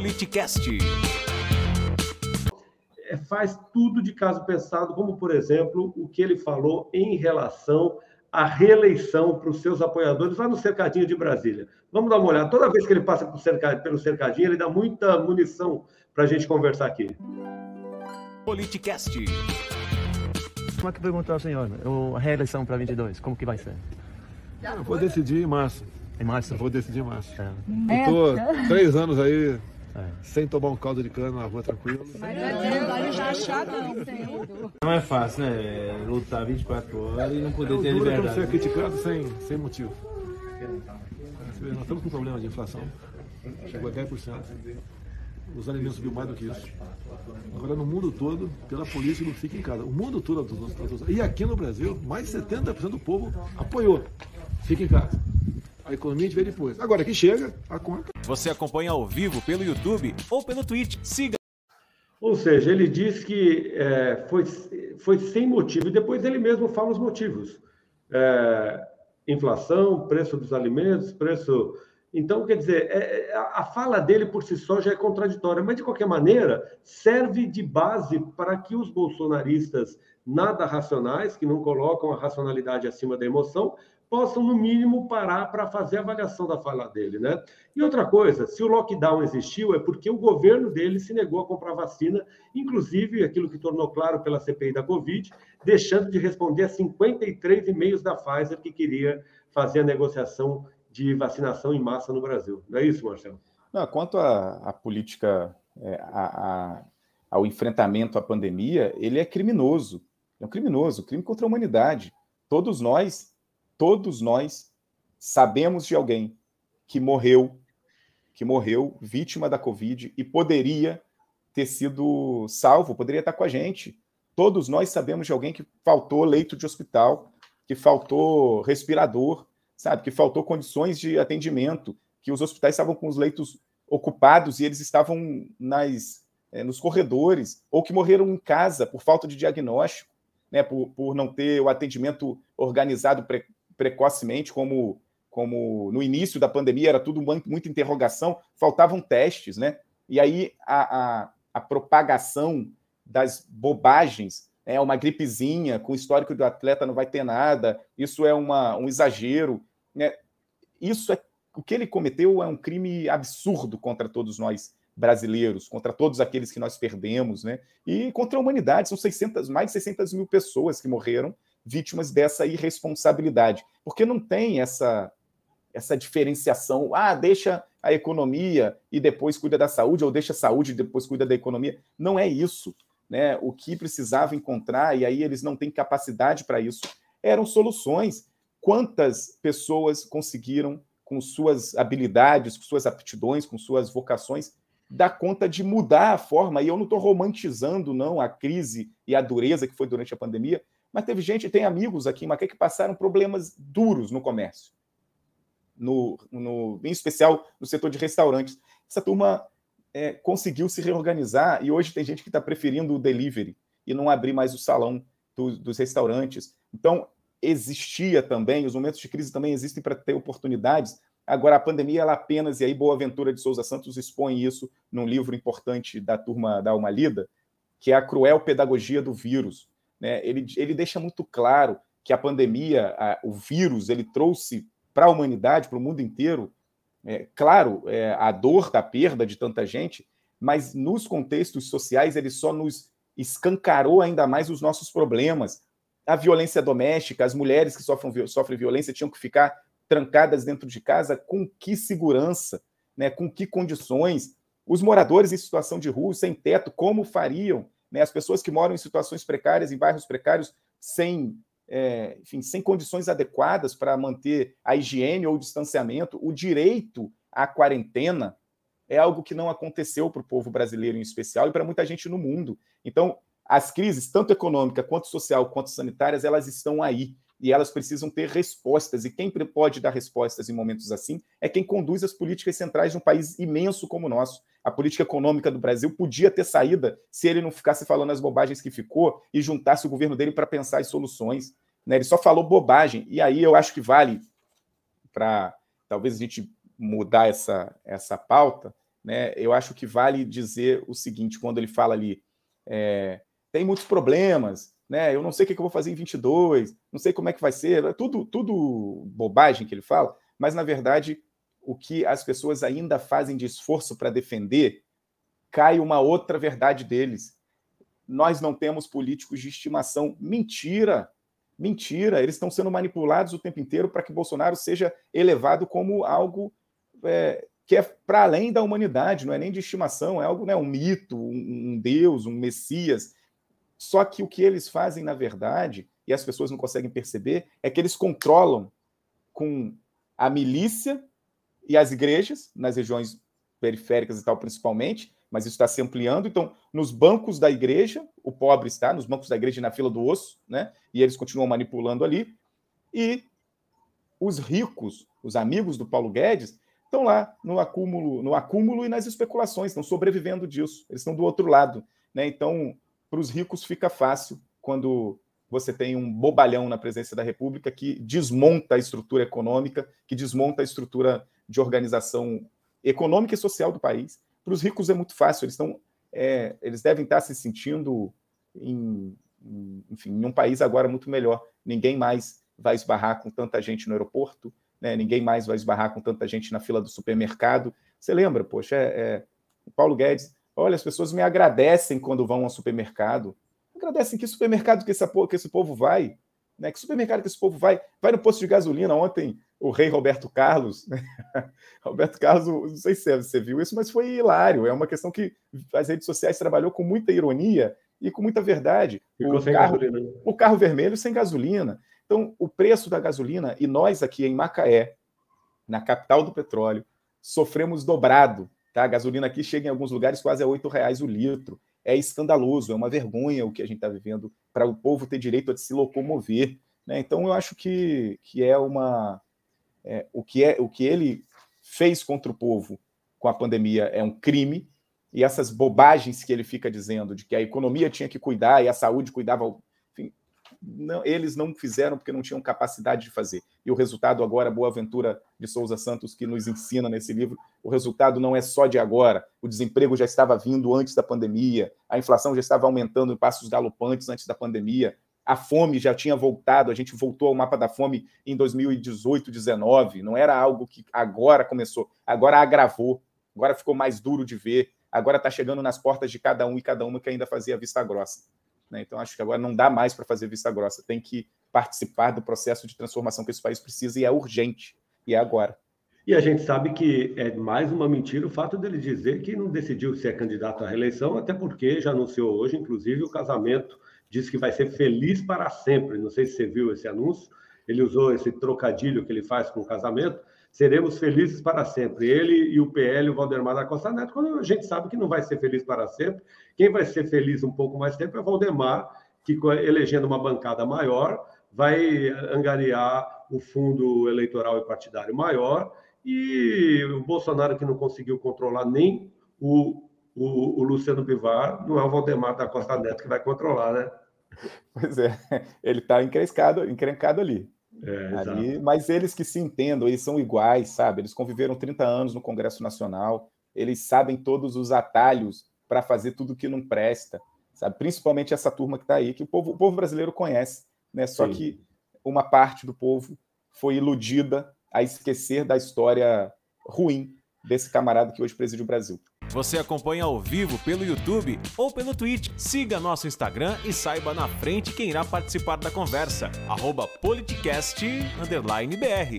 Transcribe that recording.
Politicast. É, faz tudo de caso pensado, como, por exemplo, o que ele falou em relação à reeleição para os seus apoiadores lá no Cercadinho de Brasília. Vamos dar uma olhada. Toda vez que ele passa pelo Cercadinho, ele dá muita munição para a gente conversar aqui. Politicast. Como é que perguntou ao senhor? A reeleição para 22, como que vai ser? Eu vou decidir em março. Em março? Eu vou decidir em março. É. Eu tô três anos aí é. Sem tomar um caldo de cana na rua tranquilo. Mas é não. Não é fácil, né? É lutar 24 horas e não poder é ter liberdade. ser criticado sem, sem motivo. Nós estamos com um problema de inflação. Chegou a 10%. Os alimentos subiu mais do que isso. Agora, no mundo todo, pela polícia, não fica em casa. O mundo todo. E aqui no Brasil, mais de 70% do povo apoiou. Fica em casa. A economia a gente vê depois. Agora que chega, a conta. Você acompanha ao vivo pelo YouTube ou pelo Twitch. Siga. Ou seja, ele diz que é, foi, foi sem motivo, e depois ele mesmo fala os motivos. É, inflação, preço dos alimentos, preço. Então, quer dizer, é, é a fala dele por si só já é contraditória, mas de qualquer maneira serve de base para que os bolsonaristas nada racionais, que não colocam a racionalidade acima da emoção, possam, no mínimo, parar para fazer a avaliação da fala dele, né? E outra coisa, se o lockdown existiu, é porque o governo dele se negou a comprar vacina, inclusive aquilo que tornou claro pela CPI da Covid, deixando de responder a 53 e-mails da Pfizer que queria fazer a negociação de vacinação em massa no Brasil. Não é isso, Marcelo? Não, quanto à política, é, a, a, ao enfrentamento à pandemia, ele é criminoso. É um criminoso, crime contra a humanidade. Todos nós todos nós sabemos de alguém que morreu, que morreu vítima da Covid e poderia ter sido salvo, poderia estar com a gente. Todos nós sabemos de alguém que faltou leito de hospital, que faltou respirador, sabe, que faltou condições de atendimento, que os hospitais estavam com os leitos ocupados e eles estavam nas é, nos corredores, ou que morreram em casa por falta de diagnóstico, né, por, por não ter o atendimento organizado pre precocemente, como, como no início da pandemia era tudo muita interrogação, faltavam testes, né? E aí a, a, a propagação das bobagens é uma gripezinha, com o histórico do atleta não vai ter nada, isso é uma, um exagero. Né? Isso é o que ele cometeu é um crime absurdo contra todos nós brasileiros, contra todos aqueles que nós perdemos, né? E contra a humanidade, são 600, mais de 600 mil pessoas que morreram vítimas dessa irresponsabilidade, porque não tem essa essa diferenciação, ah, deixa a economia e depois cuida da saúde, ou deixa a saúde e depois cuida da economia. Não é isso. Né? O que precisava encontrar, e aí eles não têm capacidade para isso, eram soluções. Quantas pessoas conseguiram, com suas habilidades, com suas aptidões, com suas vocações, dar conta de mudar a forma? E eu não estou romantizando, não, a crise e a dureza que foi durante a pandemia, mas teve gente, tem amigos aqui em Macaé que passaram problemas duros no comércio, no, no, em especial no setor de restaurantes. Essa turma é, conseguiu se reorganizar e hoje tem gente que está preferindo o delivery e não abrir mais o salão do, dos restaurantes. Então, existia também, os momentos de crise também existem para ter oportunidades. Agora, a pandemia, ela apenas, e aí Boaventura de Souza Santos expõe isso num livro importante da turma da Alma Lida, que é A Cruel Pedagogia do Vírus né, ele, ele deixa muito claro que a pandemia, a, o vírus, ele trouxe para a humanidade, para o mundo inteiro, é, claro, é, a dor da perda de tanta gente, mas nos contextos sociais ele só nos escancarou ainda mais os nossos problemas. A violência doméstica, as mulheres que sofrem, sofrem violência tinham que ficar trancadas dentro de casa, com que segurança, né, com que condições? Os moradores em situação de rua, sem teto, como fariam? Né, as pessoas que moram em situações precárias, em bairros precários, sem, é, enfim, sem condições adequadas para manter a higiene ou o distanciamento, o direito à quarentena é algo que não aconteceu para o povo brasileiro em especial e para muita gente no mundo. Então, as crises, tanto econômica quanto social quanto sanitárias, elas estão aí e elas precisam ter respostas. E quem pode dar respostas em momentos assim é quem conduz as políticas centrais de um país imenso como o nosso. A política econômica do Brasil podia ter saída se ele não ficasse falando as bobagens que ficou e juntasse o governo dele para pensar em soluções. Né? Ele só falou bobagem. E aí eu acho que vale para talvez a gente mudar essa, essa pauta. Né? Eu acho que vale dizer o seguinte, quando ele fala ali, é, tem muitos problemas, né? Eu não sei o que eu vou fazer em 22, não sei como é que vai ser, tudo, tudo bobagem que ele fala, mas na verdade o que as pessoas ainda fazem de esforço para defender cai uma outra verdade deles. Nós não temos políticos de estimação. Mentira! Mentira! Eles estão sendo manipulados o tempo inteiro para que Bolsonaro seja elevado como algo é, que é para além da humanidade, não é nem de estimação, é algo, né, um mito, um, um Deus, um Messias. Só que o que eles fazem, na verdade, e as pessoas não conseguem perceber, é que eles controlam com a milícia e as igrejas, nas regiões periféricas e tal, principalmente, mas isso está se ampliando. Então, nos bancos da igreja, o pobre está, nos bancos da igreja na fila do osso, né? E eles continuam manipulando ali. E os ricos, os amigos do Paulo Guedes, estão lá no acúmulo, no acúmulo e nas especulações, estão sobrevivendo disso. Eles estão do outro lado, né? Então, para os ricos fica fácil quando você tem um bobalhão na presença da República que desmonta a estrutura econômica, que desmonta a estrutura de organização econômica e social do país. Para os ricos é muito fácil, eles estão, é, eles devem estar se sentindo em, enfim, em um país agora muito melhor. Ninguém mais vai esbarrar com tanta gente no aeroporto, né? ninguém mais vai esbarrar com tanta gente na fila do supermercado. Você lembra, poxa, é, é, Paulo Guedes, olha, as pessoas me agradecem quando vão ao supermercado. Agradecem que supermercado que, que esse povo vai, né? Que supermercado que esse povo vai? Vai no posto de gasolina. Ontem, o rei Roberto Carlos, né? Roberto Carlos, não sei se você viu isso, mas foi hilário. É uma questão que as redes sociais trabalhou com muita ironia e com muita verdade. o carro, o carro vermelho sem gasolina. Então, o preço da gasolina, e nós aqui em Macaé, na capital do petróleo, sofremos dobrado. Tá? A gasolina aqui chega em alguns lugares quase a R$ reais o litro. É escandaloso, é uma vergonha o que a gente está vivendo para o povo ter direito a se locomover. Né? Então, eu acho que, que é uma. É, o, que é, o que ele fez contra o povo com a pandemia é um crime, e essas bobagens que ele fica dizendo de que a economia tinha que cuidar e a saúde cuidava não, eles não fizeram porque não tinham capacidade de fazer. E o resultado agora, Boa Ventura de Souza Santos, que nos ensina nesse livro, o resultado não é só de agora. O desemprego já estava vindo antes da pandemia, a inflação já estava aumentando em passos galopantes antes da pandemia, a fome já tinha voltado, a gente voltou ao mapa da fome em 2018, 19, não era algo que agora começou, agora agravou, agora ficou mais duro de ver, agora está chegando nas portas de cada um e cada uma que ainda fazia vista grossa. Né? Então, acho que agora não dá mais para fazer vista grossa, tem que participar do processo de transformação que esse país precisa e é urgente, e é agora. E a gente sabe que é mais uma mentira o fato dele dizer que não decidiu se é candidato à reeleição, até porque já anunciou hoje, inclusive, o casamento, diz que vai ser feliz para sempre. Não sei se você viu esse anúncio, ele usou esse trocadilho que ele faz com o casamento, seremos felizes para sempre. Ele e o PL, o Valdemar da Costa Neto, quando a gente sabe que não vai ser feliz para sempre. Quem vai ser feliz um pouco mais tempo é o Valdemar, que elegendo uma bancada maior, vai angariar o fundo eleitoral e partidário maior. E o Bolsonaro, que não conseguiu controlar nem o, o, o Luciano Bivar, não é o Valdemar da Costa Neto que vai controlar, né? Pois é, ele está encrencado, encrencado ali. É, ali, mas eles que se entendam, eles são iguais, sabe? Eles conviveram 30 anos no Congresso Nacional, eles sabem todos os atalhos para fazer tudo que não presta, sabe? Principalmente essa turma que está aí, que o povo, o povo brasileiro conhece, né? Só Sim. que uma parte do povo foi iludida a esquecer da história ruim desse camarada que hoje preside o Brasil. Você acompanha ao vivo pelo YouTube ou pelo Twitch. Siga nosso Instagram e saiba na frente quem irá participar da conversa. Politicast_br